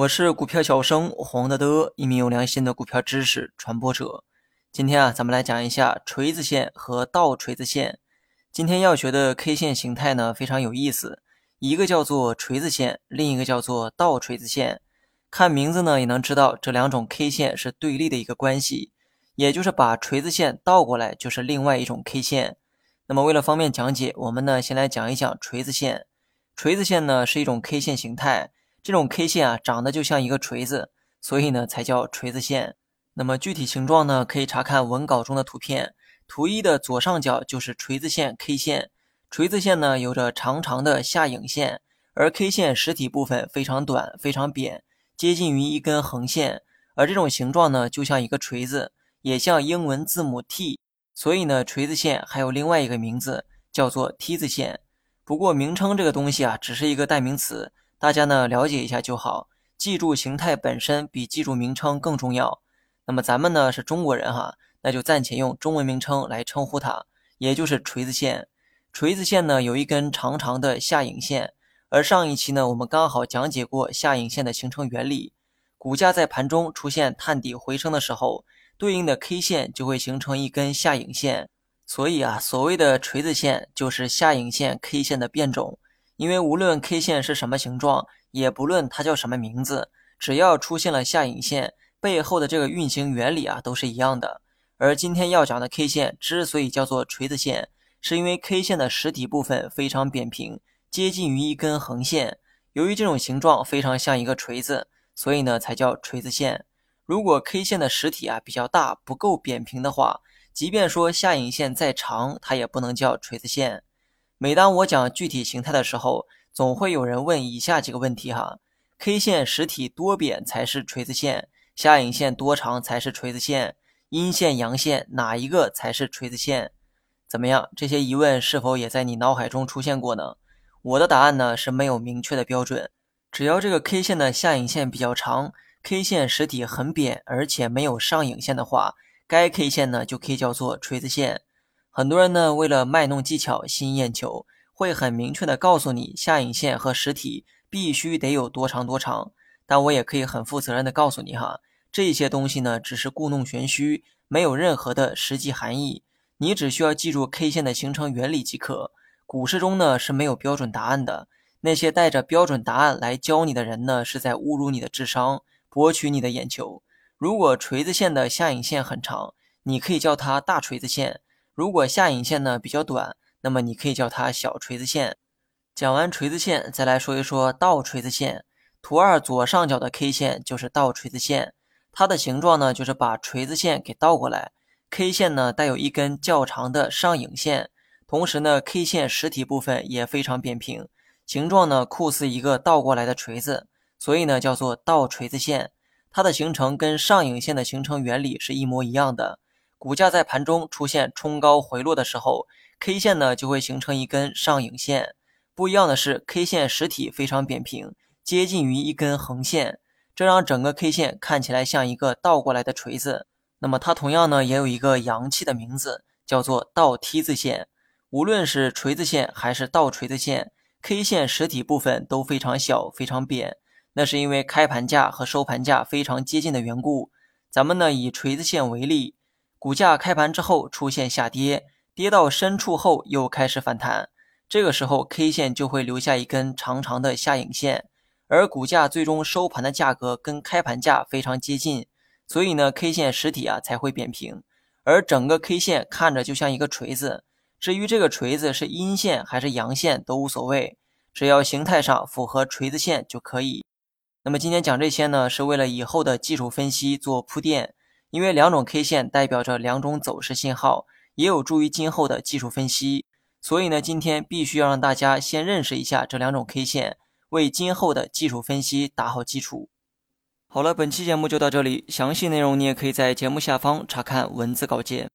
我是股票小生黄德德，一名有良心的股票知识传播者。今天啊，咱们来讲一下锤子线和倒锤子线。今天要学的 K 线形态呢，非常有意思，一个叫做锤子线，另一个叫做倒锤子线。看名字呢，也能知道这两种 K 线是对立的一个关系，也就是把锤子线倒过来就是另外一种 K 线。那么为了方便讲解，我们呢先来讲一讲锤子线。锤子线呢是一种 K 线形态。这种 K 线啊，长得就像一个锤子，所以呢才叫锤子线。那么具体形状呢，可以查看文稿中的图片。图一的左上角就是锤子线 K 线。锤子线呢有着长长的下影线，而 K 线实体部分非常短、非常扁，接近于一根横线。而这种形状呢，就像一个锤子，也像英文字母 T。所以呢，锤子线还有另外一个名字，叫做梯子线。不过名称这个东西啊，只是一个代名词。大家呢了解一下就好，记住形态本身比记住名称更重要。那么咱们呢是中国人哈，那就暂且用中文名称来称呼它，也就是锤子线。锤子线呢有一根长长的下影线，而上一期呢我们刚好讲解过下影线的形成原理。股价在盘中出现探底回升的时候，对应的 K 线就会形成一根下影线。所以啊，所谓的锤子线就是下影线 K 线的变种。因为无论 K 线是什么形状，也不论它叫什么名字，只要出现了下影线，背后的这个运行原理啊都是一样的。而今天要讲的 K 线之所以叫做锤子线，是因为 K 线的实体部分非常扁平，接近于一根横线。由于这种形状非常像一个锤子，所以呢才叫锤子线。如果 K 线的实体啊比较大，不够扁平的话，即便说下影线再长，它也不能叫锤子线。每当我讲具体形态的时候，总会有人问以下几个问题哈：K 线实体多扁才是锤子线？下影线多长才是锤子线？阴线阳线哪一个才是锤子线？怎么样？这些疑问是否也在你脑海中出现过呢？我的答案呢是没有明确的标准，只要这个 K 线的下影线比较长，K 线实体很扁，而且没有上影线的话，该 K 线呢就可以叫做锤子线。很多人呢，为了卖弄技巧吸引眼球，会很明确的告诉你下影线和实体必须得有多长多长。但我也可以很负责任的告诉你哈，这些东西呢只是故弄玄虚，没有任何的实际含义。你只需要记住 K 线的形成原理即可。股市中呢是没有标准答案的，那些带着标准答案来教你的人呢，是在侮辱你的智商，博取你的眼球。如果锤子线的下影线很长，你可以叫它大锤子线。如果下影线呢比较短，那么你可以叫它小锤子线。讲完锤子线，再来说一说倒锤子线。图二左上角的 K 线就是倒锤子线，它的形状呢就是把锤子线给倒过来。K 线呢带有一根较长的上影线，同时呢 K 线实体部分也非常扁平，形状呢酷似一个倒过来的锤子，所以呢叫做倒锤子线。它的形成跟上影线的形成原理是一模一样的。股价在盘中出现冲高回落的时候，K 线呢就会形成一根上影线。不一样的是，K 线实体非常扁平，接近于一根横线，这让整个 K 线看起来像一个倒过来的锤子。那么它同样呢也有一个洋气的名字，叫做倒梯子线。无论是锤子线还是倒锤子线，K 线实体部分都非常小、非常扁。那是因为开盘价和收盘价非常接近的缘故。咱们呢以锤子线为例。股价开盘之后出现下跌，跌到深处后又开始反弹，这个时候 K 线就会留下一根长长的下影线，而股价最终收盘的价格跟开盘价非常接近，所以呢 K 线实体啊才会扁平，而整个 K 线看着就像一个锤子。至于这个锤子是阴线还是阳线都无所谓，只要形态上符合锤子线就可以。那么今天讲这些呢，是为了以后的技术分析做铺垫。因为两种 K 线代表着两种走势信号，也有助于今后的技术分析，所以呢，今天必须要让大家先认识一下这两种 K 线，为今后的技术分析打好基础。好了，本期节目就到这里，详细内容你也可以在节目下方查看文字稿件。